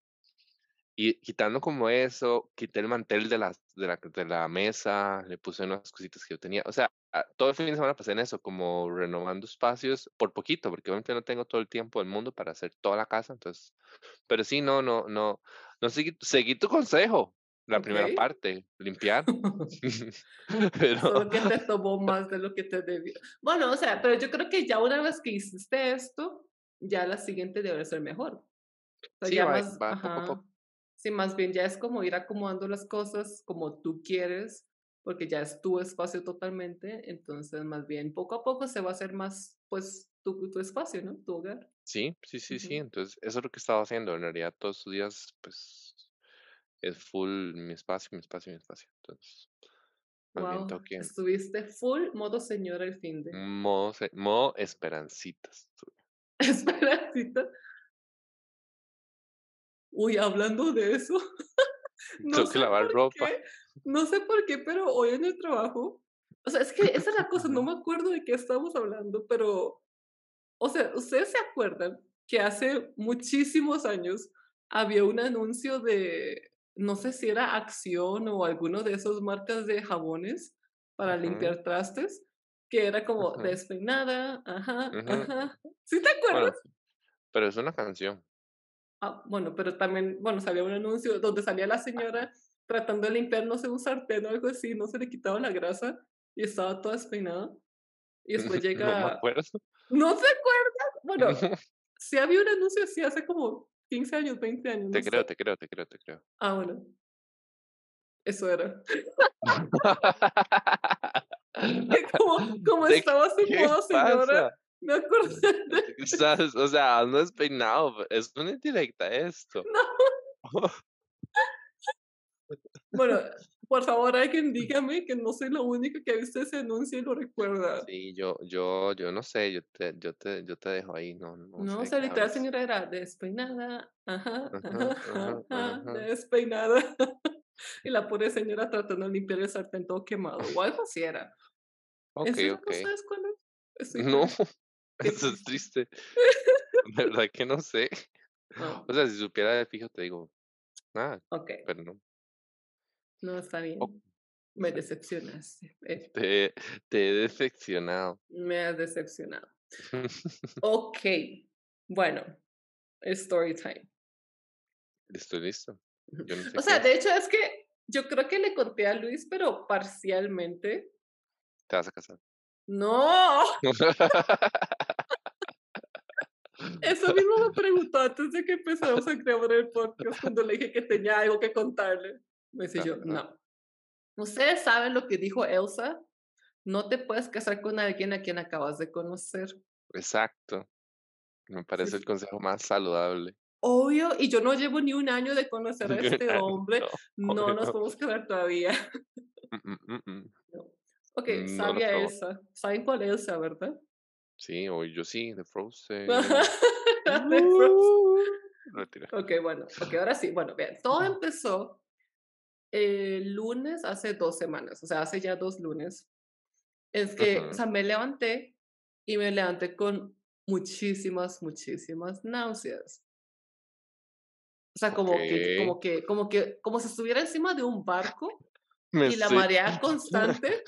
Speaker 2: Y quitando como eso, quité el mantel de la, de la, de la mesa, le puse unas cositas que yo tenía. O sea, ah, todo el fin de semana pasé en eso, como renovando espacios por poquito, porque obviamente no tengo todo el tiempo del mundo para hacer toda la casa. Entonces, pero sí, no, no, no, no seguí, seguí tu consejo. La primera
Speaker 1: Ok.
Speaker 2: parte, limpiar.
Speaker 1: Solo
Speaker 2: Pero
Speaker 1: que te tomó más de lo que te debió. Bueno, o sea, pero yo creo que ya una vez que hiciste esto, ya la siguiente debe ser mejor. O sea,
Speaker 2: sí,
Speaker 1: ya
Speaker 2: va,
Speaker 1: más,
Speaker 2: va poco a poco.
Speaker 1: Sí, más bien ya es como ir acomodando las cosas como tú quieres, porque ya es tu espacio totalmente. Entonces, más bien, poco a poco se va a hacer más, pues, tu, tu espacio, ¿no? Tu hogar.
Speaker 2: Sí, sí, sí, sí. Entonces, eso es lo que estaba haciendo. En realidad, todos estos días, pues, es full mi espacio, mi espacio, mi espacio. Entonces, bien
Speaker 1: Wow, estuviste full modo señora el fin de.
Speaker 2: modo, modo esperancitas.
Speaker 1: Esperancita. Uy, hablando de eso. No
Speaker 2: Tengo que
Speaker 1: sé
Speaker 2: lavar
Speaker 1: por
Speaker 2: ropa.
Speaker 1: qué, no sé por qué, pero hoy en el trabajo, o sea, es que esa es la cosa, no me acuerdo de qué estamos hablando, pero, o sea, ¿ustedes se acuerdan que hace muchísimos años había un anuncio de, no sé si era Acción o alguno de esos marcas de jabones para limpiar trastes, que era como despeinada, ajá, ajá. ¿Sí te acuerdas?
Speaker 2: Bueno, pero es una canción.
Speaker 1: Ah, bueno, pero también, bueno, salía un anuncio donde salía la señora tratando de limpiar, no sé, un sartén o algo así, no se le quitaba la grasa y estaba toda despeinada. Y después
Speaker 2: No me
Speaker 1: llega,
Speaker 2: acuerdo.
Speaker 1: ¿no se acuerdan? Bueno,
Speaker 2: No,
Speaker 1: sí había un anuncio así hace como 15 años, 20 años, no
Speaker 2: te creo,
Speaker 1: sé.
Speaker 2: te creo, te creo, te creo.
Speaker 1: Ah, bueno, eso era. Como, como
Speaker 2: ¿De
Speaker 1: estaba
Speaker 2: qué
Speaker 1: modo señora? Me acordé de
Speaker 2: Estás, o sea, no es peinado, es una indirecta esto.
Speaker 1: no. Bueno, por favor, alguien dígame que no soy la única que ha visto ese anuncio y lo recuerda.
Speaker 2: Sí, yo, yo, yo no sé, yo te, yo te, yo te dejo ahí, no, no
Speaker 1: No,
Speaker 2: sé
Speaker 1: o sea, literal, señora era despeinada, ajá,
Speaker 2: Ajá,
Speaker 1: despeinada. Y la pobre señora tratando de limpiar el sartén todo quemado, o algo así era. ¿En
Speaker 2: Ok, ok.
Speaker 1: sabes cuál es?
Speaker 2: No, eso es
Speaker 1: triste.
Speaker 2: De verdad que no sé. O sea, si supiera de fijo te digo, nada,
Speaker 1: okey,
Speaker 2: pero no.
Speaker 1: no, está
Speaker 2: Oh,
Speaker 1: bien. Me decepcionaste, eh,
Speaker 2: te, te he decepcionado.
Speaker 1: me has decepcionado. Okey, bueno, story time.
Speaker 2: Estoy listo.
Speaker 1: Ujú.
Speaker 2: Yo no sé
Speaker 1: O sea, de hecho, es que yo creo que le conté a Luis, pero parcialmente.
Speaker 2: Te vas a casar.
Speaker 1: ¡No! Eso mismo me preguntó antes de que empezáramos a grabar el podcast, cuando le dije que tenía algo que contarle. Me dice yo, no. Ustedes saben lo que dijo Elsa. No te puedes casar con alguien a quien acabas de conocer.
Speaker 2: Exacto. Me
Speaker 1: Sí,
Speaker 2: parece el consejo más saludable.
Speaker 1: Obvio, y yo no llevo ni un año de conocer a este hombre.
Speaker 2: No,
Speaker 1: No nos podemos casar todavía.
Speaker 2: Mm, mm, mm.
Speaker 1: No. Ok,
Speaker 2: No lo
Speaker 1: sabia
Speaker 2: probó.
Speaker 1: Elsa. ¿Saben cuál es Elsa, verdad?
Speaker 2: Sí, o yo sí, de Frozen.
Speaker 1: De Frozen.
Speaker 2: Uh, no.
Speaker 1: Ok, bueno, ok, ahora sí. Bueno, vean, todo empezó el lunes hace dos semanas, o sea, hace ya dos lunes. Es que, o
Speaker 2: Ujú.
Speaker 1: sea, me levanté y me levanté con muchísimas, muchísimas náuseas. O sea, como que,
Speaker 2: Okey.
Speaker 1: como que, como que, como si estuviera encima de un barco
Speaker 2: Me
Speaker 1: y la
Speaker 2: estoy
Speaker 1: marea constante.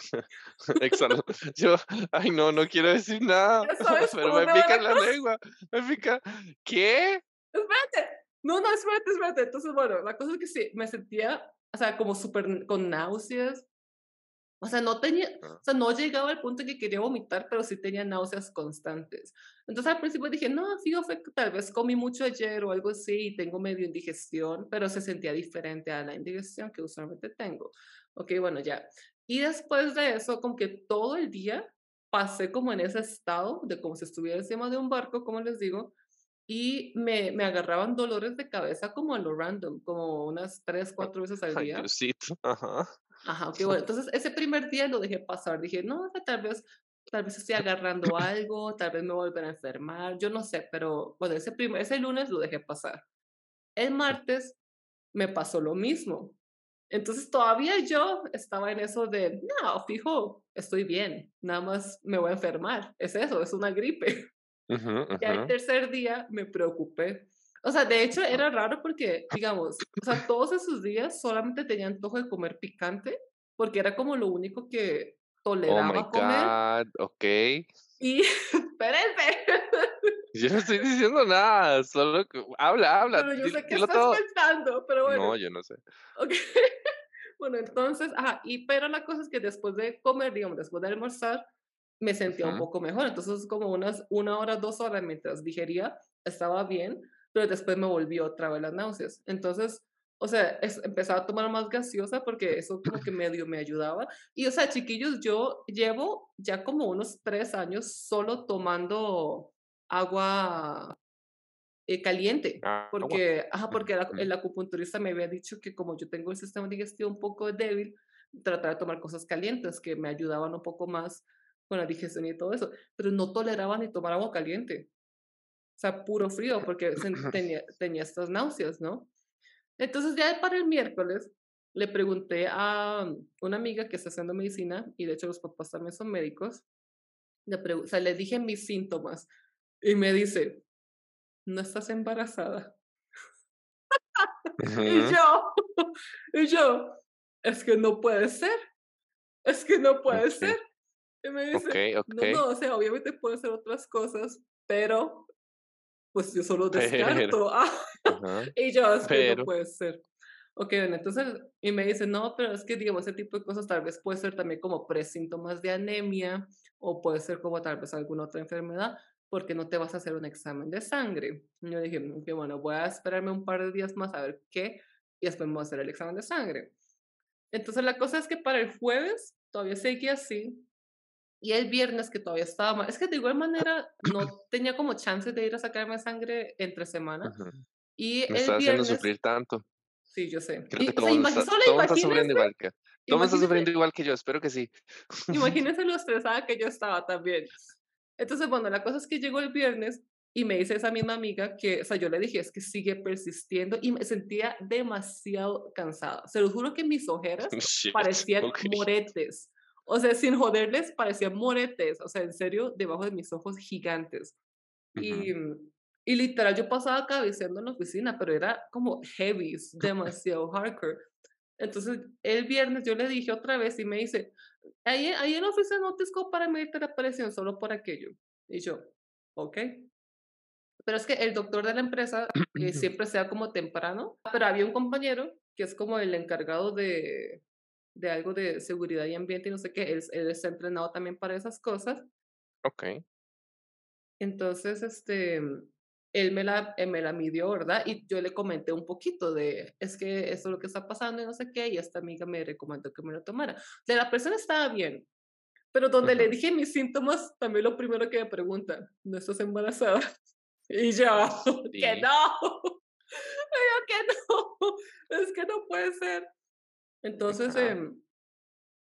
Speaker 2: exhalando. Yo, ay, no, no quiero decir nada, pero me pica
Speaker 1: la cosa.
Speaker 2: lengua, me pica. ¿Qué?
Speaker 1: Espérate. No, no, espérate, espérate. Entonces, bueno, la cosa es que sí, me sentía, o sea, como súper con náuseas. O sea, no tenía,
Speaker 2: Ah,
Speaker 1: o sea, no llegaba al punto que quería vomitar, pero sí tenía náuseas constantes. Entonces al principio dije, no, fijo, fue tal vez comí mucho ayer o algo así y tengo medio indigestión, pero se sentía diferente a la indigestión que usualmente tengo. Ok, bueno, ya. Y después de eso, como que todo el día pasé como en ese estado de como si estuviera encima de un barco, como les digo, y me, me agarraban dolores de cabeza como a lo random, como unas tres, cuatro veces al día.
Speaker 2: Ajá.
Speaker 1: Ajá, okey, bueno, entonces ese primer día lo dejé pasar, dije: "No, tal vez tal vez estoy agarrando algo, tal vez me voy a volver a enfermar", yo no sé, pero bueno, ese primer ese lunes lo dejé pasar. El martes me pasó lo mismo. Entonces, todavía yo estaba en eso de: "No, fijo, estoy bien, nada más me voy a enfermar, es eso, es una gripe".
Speaker 2: Ujú,
Speaker 1: Ya
Speaker 2: ujú.
Speaker 1: el tercer día me preocupé, O sea, de hecho era raro porque, digamos, o sea, todos esos días solamente tenía antojo de comer picante, porque era como lo único que
Speaker 2: Oh my
Speaker 1: toleraba comer.
Speaker 2: God, okey.
Speaker 1: Y espérense.
Speaker 2: Yo no estoy diciendo nada, solo que habla, habla,
Speaker 1: Pero yo sé
Speaker 2: dilo
Speaker 1: estás
Speaker 2: todo.
Speaker 1: pensando, pero bueno.
Speaker 2: No, yo no sé.
Speaker 1: Okey. Bueno, entonces, ajá, y pero la cosa es que después de comer, digamos, después de almorzar, me sentía un poco mejor. Entonces, como unas una hora, 2 horas mientras digería, estaba bien, pero después me volvió otra vez las náuseas. Entonces, o sea, es empezaba a tomar más gaseosa porque eso como que medio me ayudaba. Y, o sea, chiquillos, yo llevo ya como unos 3 años solo tomando agua eh, caliente,
Speaker 2: agua.
Speaker 1: porque, ajá, porque
Speaker 2: Ujú.
Speaker 1: el acupunturista me había dicho que como yo tengo el sistema digestivo un poco débil, tratar de tomar cosas calientes que me ayudaban un poco más con la digestión y todo eso, pero no toleraba ni tomar agua caliente, o sea, puro frío, porque tenía, tenía estas náuseas, ¿no? Entonces ya para el miércoles le pregunté a una amiga que está haciendo medicina, y de hecho los papás también son médicos, le, o sea, le dije mis síntomas, y me dice, no estás embarazada. Y
Speaker 2: Ujú,
Speaker 1: yo, y yo, es que no puede ser, es que no puede ser.
Speaker 2: okey,
Speaker 1: Y me dice,
Speaker 2: okey,
Speaker 1: no,
Speaker 2: okey,
Speaker 1: no, o sea, obviamente puede ser otras cosas, pero pues yo solo
Speaker 2: pero
Speaker 1: descarto. Ah,
Speaker 2: ajá,
Speaker 1: y yo, es que no
Speaker 2: pero
Speaker 1: puede ser. Ok, bueno, entonces, y me dice, no, pero es que, digamos, ese tipo de cosas tal vez puede ser también como presíntomas de anemia o puede ser como tal vez alguna otra enfermedad, porque no te vas a hacer un examen de sangre. Y yo dije, que bueno, voy a esperarme un par de días más a ver qué, y después me voy a hacer el examen de sangre. Entonces, la cosa es que para el jueves todavía seguía así, y el viernes que todavía estaba mal, es que de igual manera no tenía como chances de ir a sacarme sangre entre semana,
Speaker 2: ujú,
Speaker 1: y
Speaker 2: me
Speaker 1: el
Speaker 2: estás haciendo
Speaker 1: viernes
Speaker 2: sufrir tanto.
Speaker 1: Sí, yo sé.
Speaker 2: Creo que
Speaker 1: Y, o sea,
Speaker 2: está
Speaker 1: solo
Speaker 2: todo está sufriendo igual que todo está sufriendo igual que yo, espero que sí.
Speaker 1: imagínense lo estresada que yo estaba también. Entonces, bueno, la cosa es que llegó el viernes y me dice esa misma amiga que, o sea, yo le dije, es que sigue persistiendo y me sentía demasiado cansada. Se los juro que mis ojeras
Speaker 2: Shit,
Speaker 1: parecían
Speaker 2: okey.
Speaker 1: moretes. O sea, sin joderles, parecían moretes. O sea, en serio, debajo de mis ojos gigantes.
Speaker 2: Ujú.
Speaker 1: Y, mm, y literal, yo pasaba cabeceando en la oficina, pero era como heavy, demasiado hardcore. Entonces, el viernes yo le dije otra vez y me dice, ahí, ahí en la oficina no te para medirte la presión, solo por aquello. Y yo, ok. Pero es que el doctor de la empresa eh, siempre sea como temprano, pero había un compañero que es como el encargado de, de algo de seguridad y ambiente y no sé qué, él, él está entrenado también para esas cosas
Speaker 2: Okey.
Speaker 1: Entonces, este, él me la, eh, me la midió, ¿verdad? Y yo le comenté un poquito de, es que esto es lo que está pasando y no sé qué, y esta amiga me recomendó que me lo tomara. De la persona estaba bien, pero donde le
Speaker 2: Ujú.
Speaker 1: dije mis síntomas, también lo primero que me pregunta, ¿no estás embarazada? Y yo, que
Speaker 2: Sí,
Speaker 1: no, y yo que no, es que no puede ser. Entonces, em,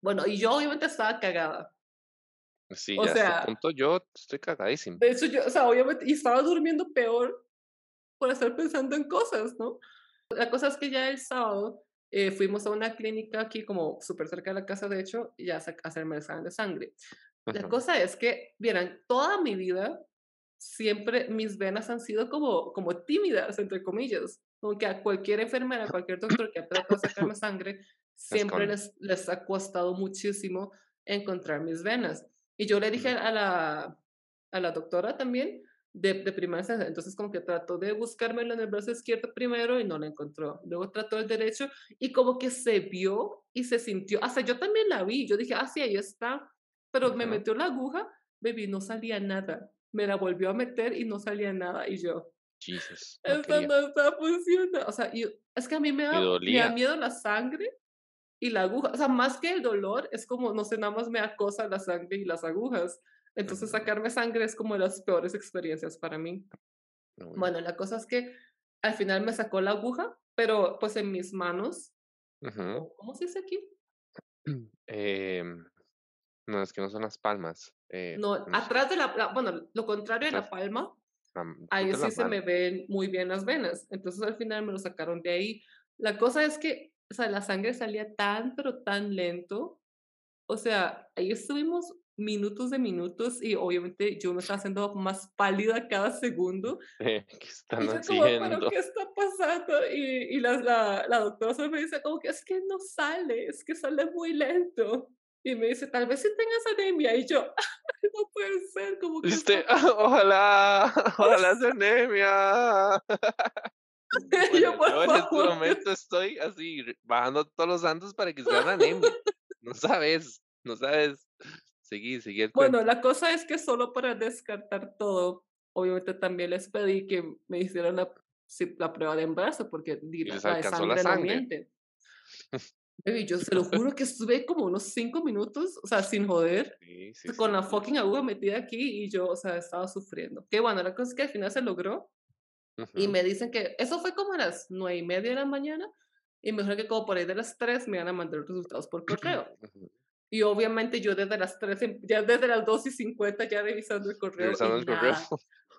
Speaker 1: bueno, y yo obviamente estaba cagada.
Speaker 2: Sí,
Speaker 1: O
Speaker 2: ya a este
Speaker 1: sea,
Speaker 2: punto yo estoy cagadísimo.
Speaker 1: de hecho, yo, o sea, obviamente, y estaba durmiendo peor por estar pensando en cosas, ¿no? La cosa es que ya el sábado eh, fuimos a una clínica aquí como súper cerca de la casa, de hecho, y ya a hacerme el examen de sangre. La cosa es que, vieran, toda mi vida siempre mis venas han sido como, como tímidas, entre comillas. Como que a cualquier enfermera, a cualquier doctor que ha tratado de sacarme sangre, siempre les, les ha costado muchísimo encontrar mis venas. Y yo le dije a la, a la doctora también de, de instancia, entonces como que trató de buscármelo en el brazo izquierdo primero y no lo encontró. Luego trató el derecho y como que se vio y se sintió, hasta yo también la vi, yo dije, ah, sí, ahí está, pero me metió la aguja, baby, no salía nada. Me la volvió a meter y no salía nada. Y yo,
Speaker 2: Jesus,
Speaker 1: esto no está funcionando. O sea, y es que a mí me da, me da miedo la sangre y la aguja. O sea, más que el dolor, es como, no sé, nada más me acosa la sangre y las agujas. Entonces, sacarme sangre es como de las peores experiencias para mí.
Speaker 2: Uy.
Speaker 1: Bueno, la cosa es que al final me sacó la aguja, pero pues en mis manos,
Speaker 2: Ujú.
Speaker 1: o ¿cómo se dice aquí?
Speaker 2: Em, no, es que no son las palmas, eh,
Speaker 1: No,
Speaker 2: no sé,
Speaker 1: atrás de la, la- bueno, lo contrario de la palma,
Speaker 2: am,
Speaker 1: ahí
Speaker 2: la
Speaker 1: sí se me ven muy bien las venas. Entonces al final me lo sacaron de ahí. La cosa es que, o sea, la sangre salía tan, pero tan lento. O sea, ahí estuvimos minutos de minutos y obviamente yo me estaba haciendo más pálida cada segundo.
Speaker 2: ¿Qué
Speaker 1: Y
Speaker 2: están
Speaker 1: yo como,
Speaker 2: haciendo?
Speaker 1: ¿qué está pasando? Y, y la, la, la doctora solo me dice como que es que no sale, es que sale muy lento. Y me dice, tal vez si tengas anemia. Y yo, no puede ser, como que
Speaker 2: ojalá, ojalá sea anemia.
Speaker 1: Yo, por
Speaker 2: yo en este momento estoy así, bajando todos los santos para que sea una anemia. No sabes, no sabes. Seguí, seguí el
Speaker 1: Bueno,
Speaker 2: cuento.
Speaker 1: la cosa es que solo para descartar todo, obviamente también les pedí que me hicieran la, la prueba de embarazo, porque la, la de
Speaker 2: alcanzó la
Speaker 1: sangre no
Speaker 2: sangre.
Speaker 1: miente. Baby, yo se lo juro que estuve como unos cinco minutos, o sea, sin joder,
Speaker 2: Sí, sí,
Speaker 1: con
Speaker 2: sí,
Speaker 1: la fucking aguja metida aquí y yo, o sea, estaba sufriendo. Que bueno, la cosa es que al final se logró y me dicen que eso fue como a las nueve y media de la mañana y me dijeron que como por ahí de las tres me iban a mandar los resultados por correo.
Speaker 2: Ujú.
Speaker 1: Y obviamente yo desde las 3, em- ya desde las 2 y 50 ya revisando el correo
Speaker 2: Regresando
Speaker 1: y
Speaker 2: correo.
Speaker 1: nada,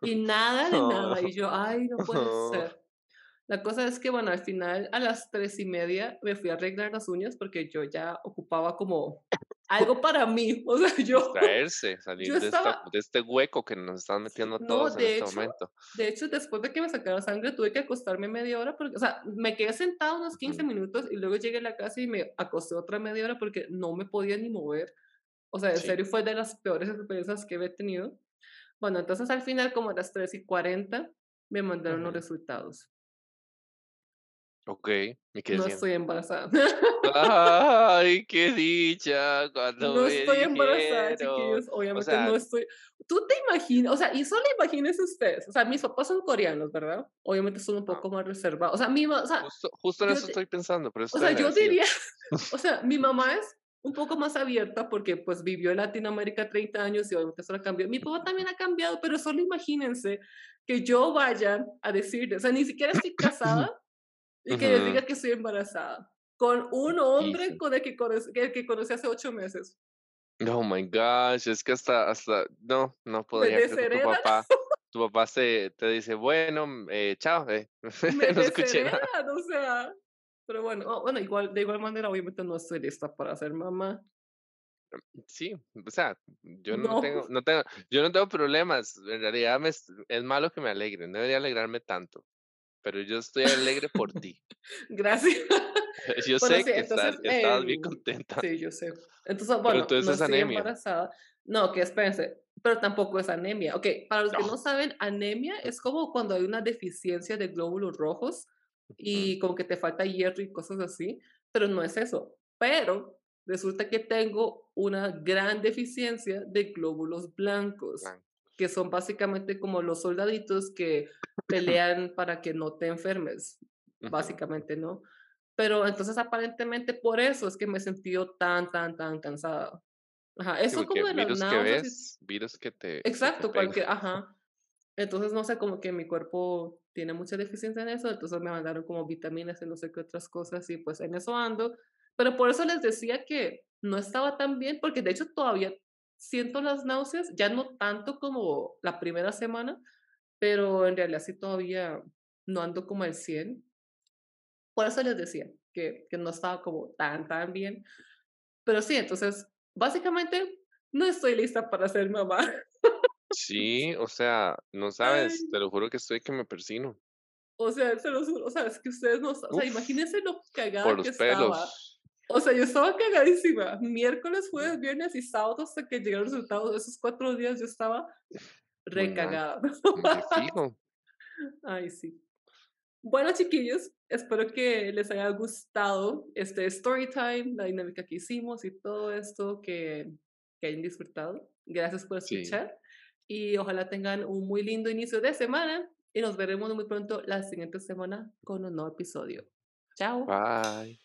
Speaker 1: y nada de nada. Y yo, ay, no puede
Speaker 2: Oh,
Speaker 1: ser. La cosa es que, bueno, al final a las 3 y media me fui a arreglar las uñas porque yo ya ocupaba como algo para mí. O sea, yo,
Speaker 2: Distraerse, salir
Speaker 1: yo
Speaker 2: de, esta,
Speaker 1: estaba,
Speaker 2: de este hueco que nos están metiendo a
Speaker 1: no,
Speaker 2: todos en
Speaker 1: de
Speaker 2: este
Speaker 1: hecho,
Speaker 2: momento.
Speaker 1: de hecho, después de que me sacaron sangre tuve que acostarme media hora porque, o sea, me quedé sentada unos 15
Speaker 2: Ujú.
Speaker 1: minutos y luego llegué a la casa y me acosté otra media hora porque no me podía ni mover. O sea, en
Speaker 2: Sí.
Speaker 1: serio fue de las peores experiencias que he tenido. Bueno, entonces al final, como a las 3 y 40, me mandaron los resultados.
Speaker 2: Ok, ¿y qué
Speaker 1: No estoy embarazada.
Speaker 2: Ay, qué dicha cuando
Speaker 1: No
Speaker 2: me
Speaker 1: estoy embarazada,
Speaker 2: dijeron.
Speaker 1: chiquillos.
Speaker 2: O
Speaker 1: Obviamente
Speaker 2: sea,
Speaker 1: no estoy. Tú te imaginas, o sea, y solo imagínense ustedes. O sea, mis papás son coreanos, ¿verdad? Obviamente son un
Speaker 2: ah,
Speaker 1: poco más reservados. O sea, mi, o sea,
Speaker 2: justo, justo en eso
Speaker 1: te-
Speaker 2: estoy pensando, pero
Speaker 1: o sea, yo
Speaker 2: agradecido.
Speaker 1: diría, o sea, mi mamá es un poco más abierta porque pues vivió en Latinoamérica 30 años y obviamente eso la cambió. Mi papá también ha cambiado, pero solo imagínense que yo vaya a decirle, o sea, ni siquiera estoy casada y que les
Speaker 2: Ujú,
Speaker 1: diga que estoy embarazada con un hombre con el que conocí, que, que conocí hace ocho meses.
Speaker 2: Oh my gosh, es que hasta, hasta, no, no
Speaker 1: Me
Speaker 2: podría, que tu papá, tu papá se, te dice, bueno, mm, eh, chao, eh.
Speaker 1: me
Speaker 2: No escuché nada.
Speaker 1: o sea. Pero bueno, oh, bueno, igual, de igual manera, obviamente no estoy lista para ser mamá.
Speaker 2: Sí, o sea, yo no
Speaker 1: No,
Speaker 2: tengo, no tengo, yo no tengo problemas. En realidad me, es malo que me alegren, no debería alegrarme tanto, pero yo estoy alegre por ti.
Speaker 1: gracias.
Speaker 2: Yo
Speaker 1: Bueno,
Speaker 2: sé
Speaker 1: sí,
Speaker 2: que estás,
Speaker 1: entonces,
Speaker 2: estabas bien
Speaker 1: em,
Speaker 2: contenta,
Speaker 1: sí, yo sé. Entonces, bueno,
Speaker 2: entonces
Speaker 1: no
Speaker 2: es anemia.
Speaker 1: embarazada. No, que espérense, pero tampoco es anemia. Ok, para los que
Speaker 2: No.
Speaker 1: saben, anemia es como cuando hay una deficiencia de glóbulos rojos y como que te falta hierro y cosas así, pero no es eso. Pero resulta que tengo una gran deficiencia de glóbulos blancos,
Speaker 2: blanco.
Speaker 1: Que son básicamente como los soldaditos que pelean para que no te enfermes, básicamente, ¿no? Pero entonces aparentemente por eso es que me he sentido tan, tan, tan cansada. Ajá,
Speaker 2: Sí,
Speaker 1: eso
Speaker 2: porque
Speaker 1: como de
Speaker 2: virus que
Speaker 1: náuseas y
Speaker 2: ves, virus que te, que te
Speaker 1: Exacto, cualquier, ajá. Entonces, no sé, como que mi cuerpo tiene mucha deficiencia en eso, entonces me mandaron como vitaminas y no sé qué otras cosas y pues en eso ando. Pero por eso les decía que no estaba tan bien, porque de hecho todavía siento las náuseas, ya no tanto como la primera semana, pero en realidad sí todavía no ando como al 100. Por eso les decía que, que no estaba como tan, tan bien. Pero sí, entonces, básicamente, no estoy lista para ser mamá.
Speaker 2: Sí, o sea, no sabes,
Speaker 1: Ay,
Speaker 2: te lo juro que estoy que me persino.
Speaker 1: o sea, se los juro, o sea, es que ustedes no, o sea,
Speaker 2: Uf,
Speaker 1: imagínense lo
Speaker 2: por
Speaker 1: cagada que
Speaker 2: los
Speaker 1: estaba. O sea, yo estaba cagadísima. Miércoles, jueves, viernes y sábado hasta que llegaron los resultados. Esos cuatro días yo estaba recagada.
Speaker 2: fijo.
Speaker 1: Ay, sí. Bueno, chiquillos, espero que les haya gustado este story time, la dinámica que hicimos y todo esto que, que hayan disfrutado. Gracias por
Speaker 2: Sí,
Speaker 1: escuchar y ojalá tengan un muy lindo inicio de semana y nos veremos muy pronto la siguiente semana con un nuevo episodio. Chao.
Speaker 2: bye.